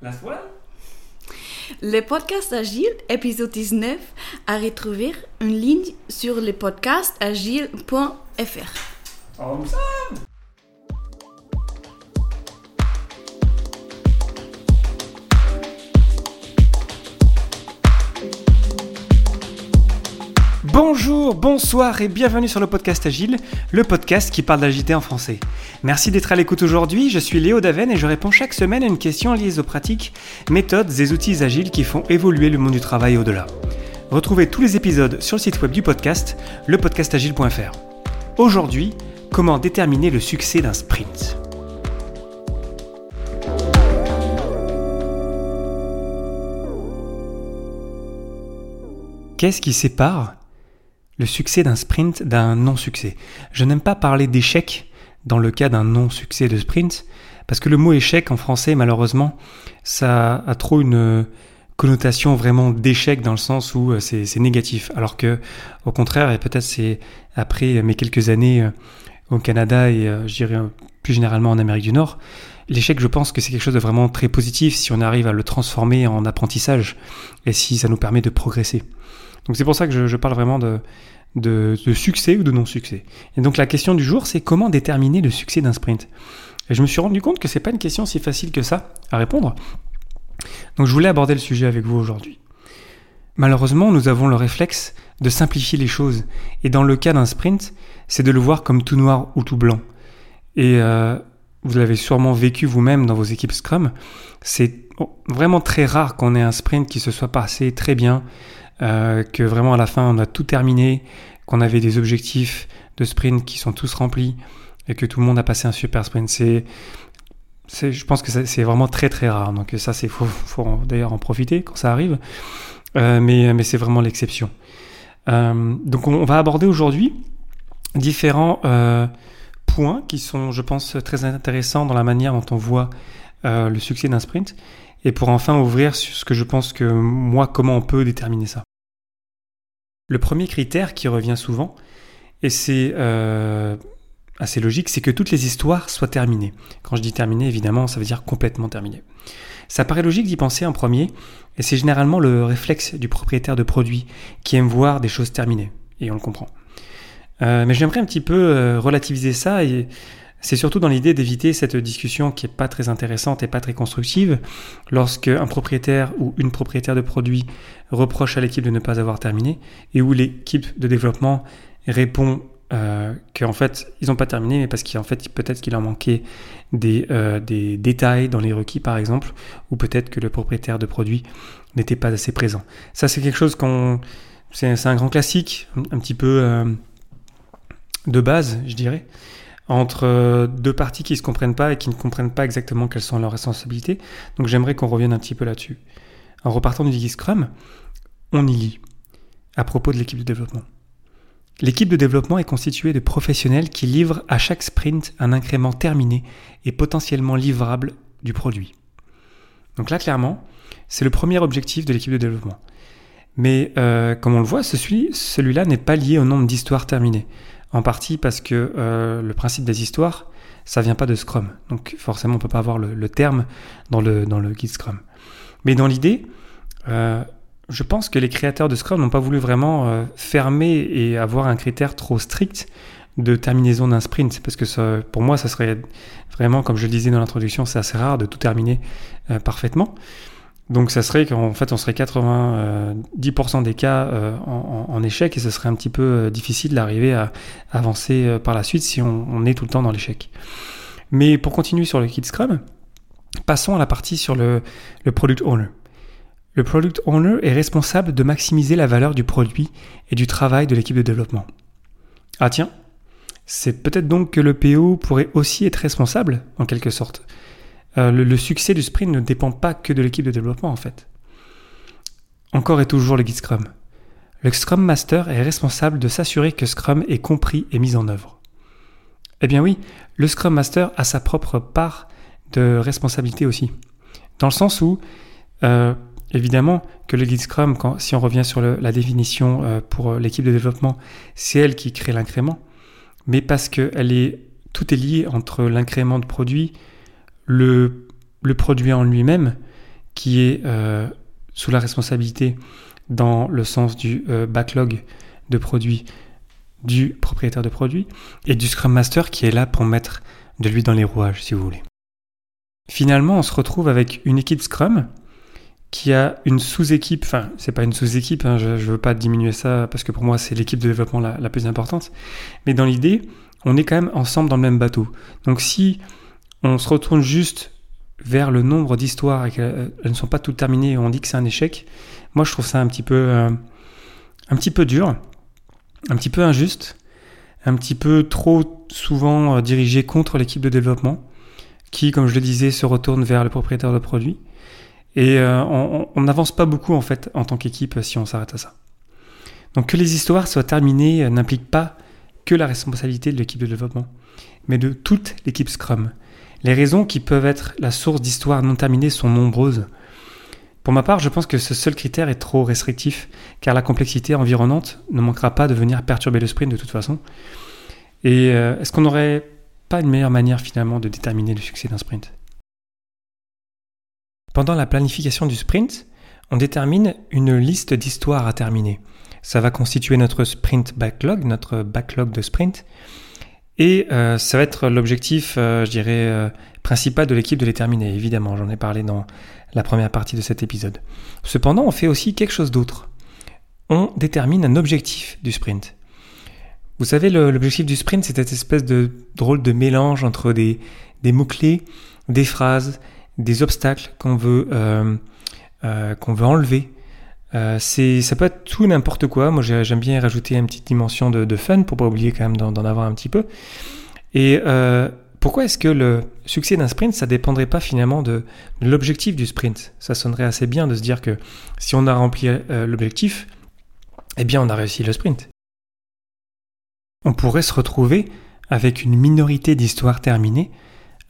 Last one Le podcast Agile, épisode 19, à retrouver en ligne sur le podcastagile.fr. Awesome. Bonjour, bonsoir et bienvenue sur le podcast Agile, le podcast qui parle d'agilité en français. Merci d'être à l'écoute aujourd'hui, je suis Léo Daven et je réponds chaque semaine à une question liée aux pratiques, méthodes et outils agiles qui font évoluer le monde du travail au-delà. Retrouvez tous les épisodes sur le site web du podcast, lepodcastagile.fr. Aujourd'hui, comment déterminer le succès d'un sprint? Qu'est-ce qui sépare le succès d'un sprint d'un non-succès. Je n'aime pas parler d'échec dans le cas d'un non-succès de sprint, parce que le mot échec en français, malheureusement, ça a trop une connotation vraiment d'échec dans le sens où euh, c'est négatif. Alors que, au contraire, et peut-être c'est après mes quelques années euh, au Canada et euh, je dirais plus généralement en Amérique du Nord, l'échec, je pense que c'est quelque chose de vraiment très positif si on arrive à le transformer en apprentissage et si ça nous permet de progresser. Donc c'est pour ça que je, parle vraiment de, succès ou de non-succès. Et donc la question du jour, c'est comment déterminer le succès d'un sprint? Et je me suis rendu compte que c'est pas une question si facile que ça à répondre. Donc je voulais aborder le sujet avec vous aujourd'hui. Malheureusement, nous avons le réflexe de simplifier les choses. Et dans le cas d'un sprint, c'est de le voir comme tout noir ou tout blanc. Et euh, vous l'avez sûrement vécu vous-même dans vos équipes Scrum. C'est vraiment très rare qu'on ait un sprint qui se soit passé très bien, euh, que vraiment à la fin on a tout terminé, qu'on avait des objectifs de sprint qui sont tous remplis et que tout le monde a passé un super sprint. C'est, je pense que c'est vraiment très très rare. Donc ça, c'est faut, faut d'ailleurs en profiter quand ça arrive, euh, mais, mais c'est vraiment l'exception. Euh, donc on, va aborder aujourd'hui différents points qui sont, je pense, très intéressants dans la manière dont on voit le succès d'un sprint et pour enfin ouvrir sur ce que je pense que moi, comment on peut déterminer ça. Le premier critère qui revient souvent, et c'est euh, assez logique, c'est que toutes les histoires soient terminées. Quand je dis terminées, évidemment, ça veut dire complètement terminées. Ça paraît logique d'y penser en premier, et c'est généralement le réflexe du propriétaire de produit qui aime voir des choses terminées, et on le comprend. Euh, mais j'aimerais un petit peu euh, relativiser ça et c'est surtout dans l'idée d'éviter cette discussion qui est pas très intéressante et pas très constructive lorsque un propriétaire ou une propriétaire de produit reproche à l'équipe de ne pas avoir terminé et où l'équipe de développement répond euh, qu'en fait ils n'ont pas terminé mais parce qu'en fait peut-être qu'il en manquait des, euh, des détails dans les requis par exemple ou peut-être que le propriétaire de produit n'était pas assez présent. Ça c'est quelque chose qu'on c'est un grand classique un petit peu euh, de base je dirais entre euh, deux parties qui ne se comprennent pas et qui ne comprennent pas exactement quelles sont leurs responsabilités. Donc j'aimerais qu'on revienne un petit peu là-dessus. En repartant du Digi Scrum, on y lit à propos de l'équipe de développement. L'équipe de développement est constituée de professionnels qui livrent à chaque sprint un incrément terminé et potentiellement livrable du produit. Donc là, clairement, c'est le premier objectif de l'équipe de développement. Mais euh, comme on le voit, celui-là n'est pas lié au nombre d'histoires terminées. En partie parce que euh, le principe des histoires, ça vient pas de Scrum. Donc forcément, on peut pas avoir le, terme dans le, dans guide Scrum. Mais dans l'idée, euh, je pense que les créateurs de Scrum n'ont pas voulu vraiment euh, fermer et avoir un critère trop strict de terminaison d'un sprint. Parce que pour moi, ça serait vraiment, comme je le disais dans l'introduction, c'est assez rare de tout terminer parfaitement. Donc ça serait qu'en fait on serait 90% des cas euh, en, échec et ce serait un petit peu euh, difficile d'arriver à, avancer euh, par la suite si on, est tout le temps dans l'échec. Mais pour continuer sur le kit Scrum, passons à la partie sur le, le Product Owner. Le Product Owner est responsable de maximiser la valeur du produit et du travail de l'équipe de développement. Ah tiens, c'est peut-être donc que le PO pourrait aussi être responsable, en quelque sorte. Euh, le, succès du sprint ne dépend pas que de l'équipe de développement en fait. Encore et toujours le guide Scrum. Le Scrum Master est responsable de s'assurer que Scrum est compris et mis en œuvre. Eh bien oui, le Scrum Master a sa propre part de responsabilité aussi. Dans le sens où, euh, évidemment, que le guide Scrum, si on revient sur la définition euh, pour l'équipe de développement, c'est elle qui crée l'incrément, mais parce que est, tout est lié entre l'incrément de produit, le, produit en lui-même qui est euh, sous la responsabilité dans le sens du euh, backlog de produits du propriétaire de produit et du Scrum Master qui est là pour mettre de l'huile dans les rouages, si vous voulez. Finalement, on se retrouve avec une équipe Scrum qui a une sous-équipe, enfin, c'est pas une sous-équipe, hein, je, ne veux pas diminuer ça parce que pour moi c'est l'équipe de développement la, plus importante, mais dans l'idée, on est quand même ensemble dans le même bateau. Donc si on se retourne juste vers le nombre d'histoires et qu'elles ne sont pas toutes terminées et on dit que c'est un échec, moi je trouve ça un petit peu, euh, dur, un petit peu injuste, un petit peu trop souvent euh, dirigé contre l'équipe de développement, qui, comme je le disais, se retourne vers le propriétaire de produit. Et euh, on n'avance pas beaucoup en fait en tant qu'équipe si on s'arrête à ça. Donc que les histoires soient terminées n'implique pas que la responsabilité de l'équipe de développement, mais de toute l'équipe Scrum. Les raisons qui peuvent être la source d'histoires non terminées sont nombreuses. Pour ma part, je pense que ce seul critère est trop restrictif, car la complexité environnante ne manquera pas de venir perturber le sprint de toute façon. Et euh, est-ce qu'on n'aurait pas une meilleure manière finalement de déterminer le succès d'un sprint? Pendant la planification du sprint, on détermine une liste d'histoires à terminer. Ça va constituer notre sprint backlog, notre backlog de sprint. Et euh, ça va être l'objectif, euh, je dirais, principal de l'équipe de les terminer. Évidemment, j'en ai parlé dans la première partie de cet épisode. Cependant, on fait aussi quelque chose d'autre. On détermine un objectif du sprint. Vous savez, l'objectif du sprint, c'est cette espèce de drôle de mélange entre des, mots-clés, des phrases, des obstacles qu'on veut, euh, euh, qu'on veut enlever. Euh, ça peut être tout n'importe quoi. Moi, j'aime bien rajouter une petite dimension de, de fun pour pas oublier quand même d'en avoir un petit peu. Et euh, pourquoi est-ce que le succès d'un sprint, ça dépendrait pas finalement de, l'objectif du sprint? Ça sonnerait assez bien de se dire que si on a rempli euh, l'objectif, eh bien on a réussi le sprint. On pourrait se retrouver avec une minorité d'histoires terminées,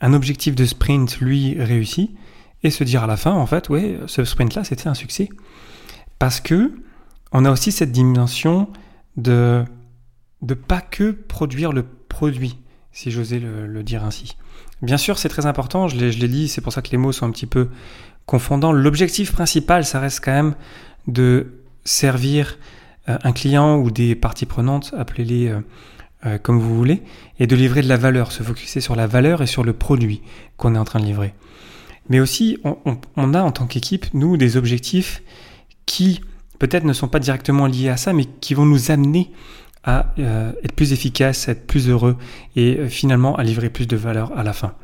un objectif de sprint, lui, réussi, et se dire à la fin, en fait, ouais, ce sprint-là, c'était un succès. Parce que on a aussi cette dimension de de pas que produire le produit, si j'osais le, dire ainsi. Bien sûr, c'est très important, je l'ai dit, c'est pour ça que les mots sont un petit peu confondants. L'objectif principal, ça reste quand même de servir euh, un client ou des parties prenantes, appelez-les euh, euh, comme vous voulez, et de livrer de la valeur, se focuser sur la valeur et sur le produit qu'on est en train de livrer. Mais aussi, on, on a en tant qu'équipe, nous, des objectifs qui peut-être ne sont pas directement liés à ça, mais qui vont nous amener à euh, être plus efficace, à être plus heureux et euh, finalement à livrer plus de valeur à la fin.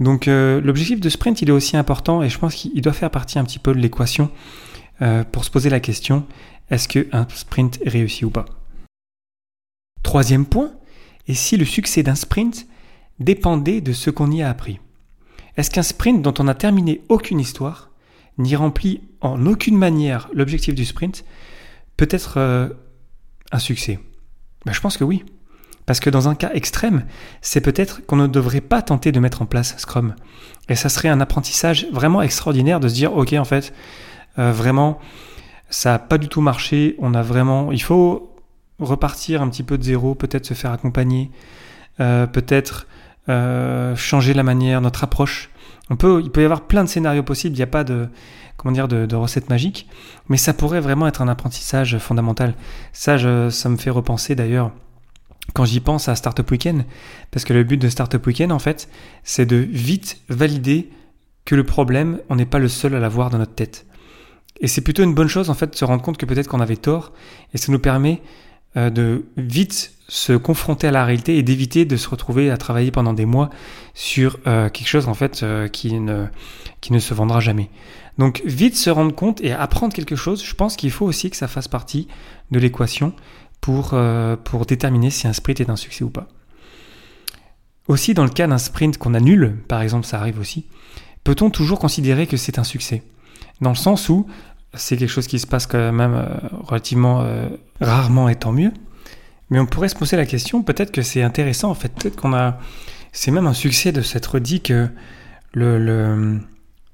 Donc euh, l'objectif de sprint, il est aussi important et je pense qu'il doit faire partie un petit peu de l'équation pour se poser la question, est-ce qu'un sprint est réussi ou pas? Troisième point, et si le succès d'un sprint dépendait de ce qu'on y a appris? Est-ce qu'un sprint dont on n'a terminé aucune histoire, n'y remplit en aucune manière l'objectif du sprint, peut être un succès ben, Je pense que oui. Parce que dans un cas extrême, c'est peut-être qu'on ne devrait pas tenter de mettre en place Scrum. Et ça serait un apprentissage vraiment extraordinaire de se dire, ok, en fait, euh, vraiment, ça n'a pas du tout marché. On a vraiment, il faut repartir un petit peu de zéro, peut-être se faire accompagner, euh, peut-être euh, changer la manière, notre approche. On peut, il peut y avoir plein de scénarios possibles. Il n'y a pas de, comment dire, de, recettes magiques, mais ça pourrait vraiment être un apprentissage fondamental. Ça, ça me fait repenser d'ailleurs quand j'y pense à Startup Weekend, parce que le but de Startup Weekend, en fait, c'est de vite valider que le problème, on n'est pas le seul à l'avoir dans notre tête. Et c'est plutôt une bonne chose, en fait, de se rendre compte que peut-être qu'on avait tort, et ça nous permet de vite se confronter à la réalité et d'éviter de se retrouver à travailler pendant des mois sur euh, quelque chose en fait euh, qui, ne, qui ne se vendra jamais. Donc vite se rendre compte et apprendre quelque chose, je pense qu'il faut aussi que ça fasse partie de l'équation pour, euh, pour déterminer si un sprint est un succès ou pas. Aussi, dans le cas d'un sprint qu'on annule, par exemple, ça arrive aussi, peut-on toujours considérer que c'est un succès? Dans le sens où c'est quelque chose qui se passe quand même euh, relativement euh, rarement et tant mieux, mais on pourrait se poser la question, peut-être que c'est intéressant, en fait, peut-être qu'on a... C'est même un succès de s'être dit que le,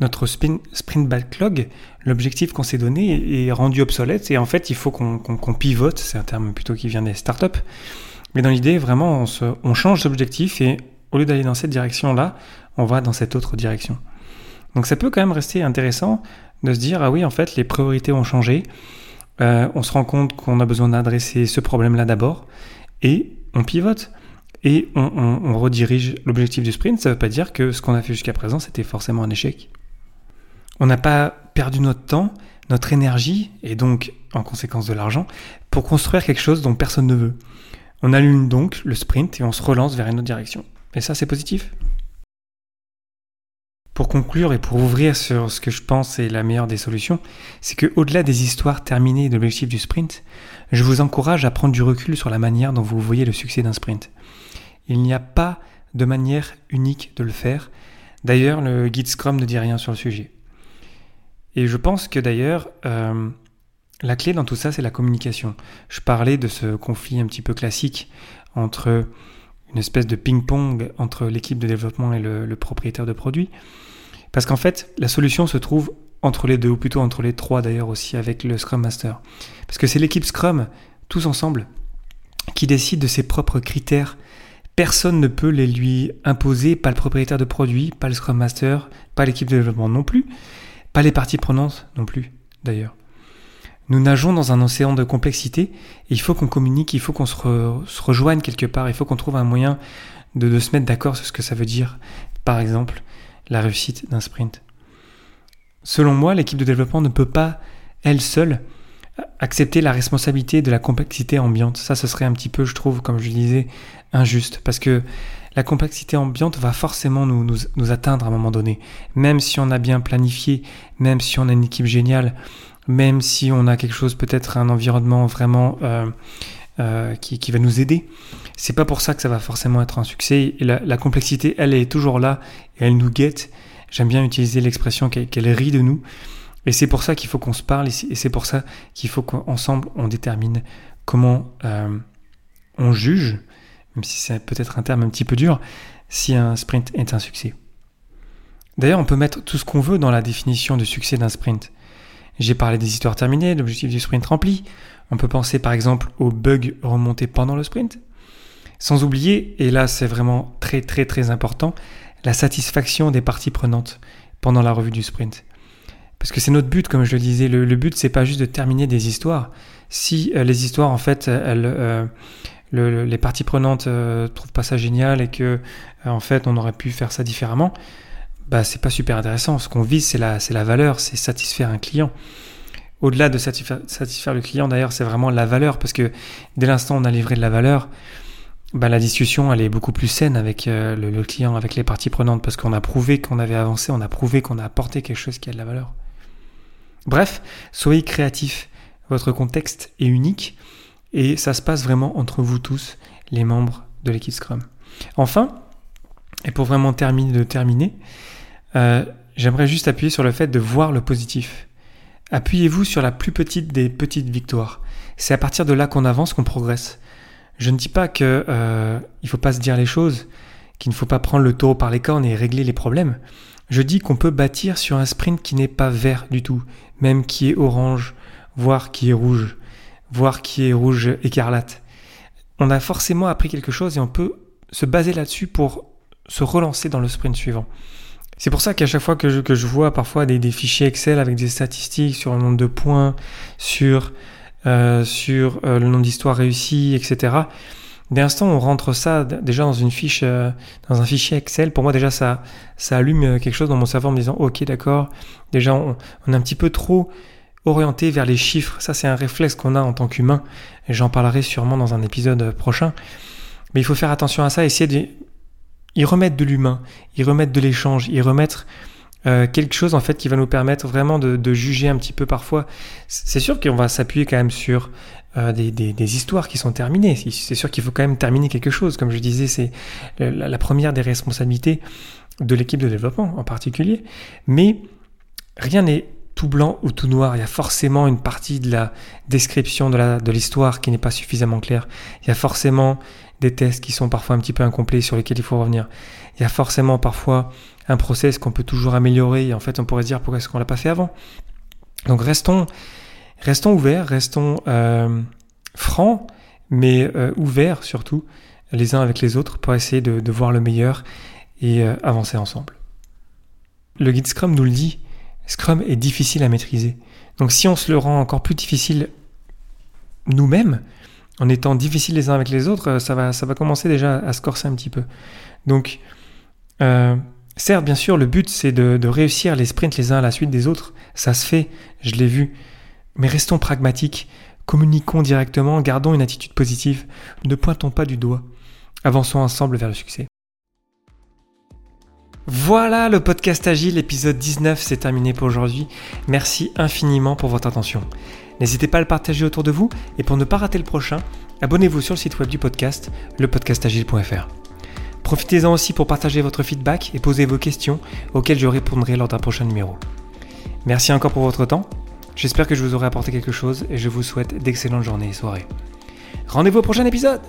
notre sprint backlog, l'objectif qu'on s'est donné est rendu obsolète et en fait il faut qu'on pivote, c'est un terme plutôt qui vient des startups. Mais dans l'idée, vraiment, on, change d'objectif et au lieu d'aller dans cette direction-là, on va dans cette autre direction. Donc ça peut quand même rester intéressant de se dire, ah oui, en fait, les priorités ont changé, euh, on se rend compte qu'on a besoin d'adresser ce problème-là d'abord, et on pivote. Et on, redirige l'objectif du sprint. Ça ne veut pas dire que ce qu'on a fait jusqu'à présent, c'était forcément un échec. On n'a pas perdu notre temps, notre énergie, et donc en conséquence de l'argent, pour construire quelque chose dont personne ne veut. On allume donc le sprint et on se relance vers une autre direction. Et ça, c'est positif. Pour conclure et pour ouvrir sur ce que je pense est la meilleure des solutions, c'est que au-delà des histoires terminées de l'objectif du sprint, je vous encourage à prendre du recul sur la manière dont vous voyez le succès d'un sprint. Il n'y a pas de manière unique de le faire. D'ailleurs, le guide Scrum ne dit rien sur le sujet. Et je pense que d'ailleurs, euh, la clé dans tout ça, c'est la communication. Je parlais de ce conflit un petit peu classique entre une espèce de ping-pong entre l'équipe de développement et le propriétaire de produit. Parce qu'en fait, la solution se trouve entre les deux, ou plutôt entre les trois d'ailleurs aussi avec le Scrum Master. Parce que c'est l'équipe Scrum, tous ensemble, qui décide de ses propres critères. Personne ne peut les lui imposer, pas le propriétaire de produit, pas le Scrum Master, pas l'équipe de développement non plus, pas les parties prenantes non plus d'ailleurs. Nous nageons dans un océan de complexité et il faut qu'on communique, il faut qu'on se, rejoigne quelque part, il faut qu'on trouve un moyen de se mettre d'accord sur ce que ça veut dire, par exemple, la réussite d'un sprint. Selon moi, l'équipe de développement ne peut pas, elle seule, accepter la responsabilité de la complexité ambiante. Ça, ce serait un petit peu, je trouve, comme je disais, injuste, parce que la complexité ambiante va forcément nous, nous, atteindre à un moment donné. Même si on a bien planifié, même si on a une équipe géniale, même si on a quelque chose, peut-être un environnement vraiment euh, euh, qui, qui, va nous aider, c'est pas pour ça que ça va forcément être un succès. Et la, complexité, elle est toujours là et elle nous guette. J'aime bien utiliser l'expression qu'elle rit de nous. Et c'est pour ça qu'il faut qu'on se parle et c'est pour ça qu'il faut qu'ensemble on détermine comment euh, on juge, même si c'est peut-être un terme un petit peu dur, si un sprint est un succès. D'ailleurs, on peut mettre tout ce qu'on veut dans la définition de succès d'un sprint. J'ai parlé des histoires terminées, l'objectif du sprint rempli. On peut penser par exemple aux bugs remontés pendant le sprint. Sans oublier, et là c'est vraiment très très très important, la satisfaction des parties prenantes pendant la revue du sprint. Parce que c'est notre but, comme je le disais, le, but c'est pas juste de terminer des histoires. Si euh, les histoires en fait, elles, euh, les parties prenantes euh, trouvent pas ça génial et que en fait on aurait pu faire ça différemment, bah c'est pas super intéressant. Ce qu'on vise c'est la valeur, c'est satisfaire un client. Au-delà de satisfaire, le client d'ailleurs, c'est vraiment la valeur parce que dès l'instant où on a livré de la valeur, bah, la discussion elle est beaucoup plus saine avec euh, le, client, avec les parties prenantes, parce qu'on a prouvé qu'on avait avancé, on a prouvé qu'on a apporté quelque chose qui a de la valeur. Bref, soyez créatifs. Votre contexte est unique et ça se passe vraiment entre vous tous, les membres de l'équipe Scrum. Enfin, et pour vraiment terminer, euh, j'aimerais juste appuyer sur le fait de voir le positif. Appuyez-vous sur la plus petite des petites victoires. C'est à partir de là qu'on avance, qu'on progresse. Je ne dis pas que euh, faut pas se dire les choses, qu'il ne faut pas prendre le taureau par les cornes et régler les problèmes. Je dis qu'on peut bâtir sur un sprint qui n'est pas vert du tout, même qui est orange, voire qui est rouge, voire qui est rouge écarlate. On a forcément appris quelque chose et on peut se baser là-dessus pour se relancer dans le sprint suivant. C'est pour ça qu'à chaque fois que je, que je vois parfois des, des, fichiers Excel avec des statistiques sur le nombre de points, sur euh, sur euh, le nombre d'histoires réussies, etc. Dès l'instant on rentre ça déjà dans une fiche, euh, dans un fichier Excel, pour moi déjà ça, ça allume quelque chose dans mon cerveau en me disant ok d'accord, déjà on, on, est un petit peu trop orienté vers les chiffres. Ça c'est un réflexe qu'on a en tant qu'humain et j'en parlerai sûrement dans un épisode prochain. Mais il faut faire attention à ça, essayer de y remettre de l'humain, y remettre de l'échange, y remettre euh, quelque chose en fait qui va nous permettre vraiment de, juger un petit peu parfois. C'est sûr qu'on va s'appuyer quand même sur euh, des, des, histoires qui sont terminées. C'est sûr qu'il faut quand même terminer quelque chose. Comme je disais, c'est la, première des responsabilités de l'équipe de développement en particulier. Mais rien n'est tout blanc ou tout noir. Il y a forcément une partie de la description de l'histoire qui n'est pas suffisamment claire. Il y a forcément des tests qui sont parfois un petit peu incomplets sur lesquels il faut revenir. Il y a forcément parfois un process qu'on peut toujours améliorer et en fait on pourrait se dire pourquoi est-ce qu'on l'a pas fait avant. Donc restons, restons ouverts, restons euh, francs, mais euh, ouverts surtout les uns avec les autres pour essayer de, voir le meilleur et euh, avancer ensemble. le guide Scrum nous le dit, Scrum est difficile à maîtriser. Donc si on se le rend encore plus difficile nous-mêmes, en étant difficiles les uns avec les autres, ça va, ça va commencer déjà à se corser un petit peu. Donc, euh, certes, bien sûr, le but c'est de, de, réussir les sprints les uns à la suite des autres. Ça se fait, je l'ai vu. Mais restons pragmatiques, communiquons directement, gardons une attitude positive, ne pointons pas du doigt. Avançons ensemble vers le succès. Voilà, le podcast Agile, épisode 19, c'est terminé pour aujourd'hui. Merci infiniment pour votre attention. N'hésitez pas à le partager autour de vous et pour ne pas rater le prochain, abonnez-vous sur le site web du podcast, lepodcastagile.fr. Profitez-en aussi pour partager votre feedback et poser vos questions auxquelles je répondrai lors d'un prochain numéro. Merci encore pour votre temps. J'espère que je vous aurai apporté quelque chose et je vous souhaite d'excellentes journées et soirées. Rendez-vous au prochain épisode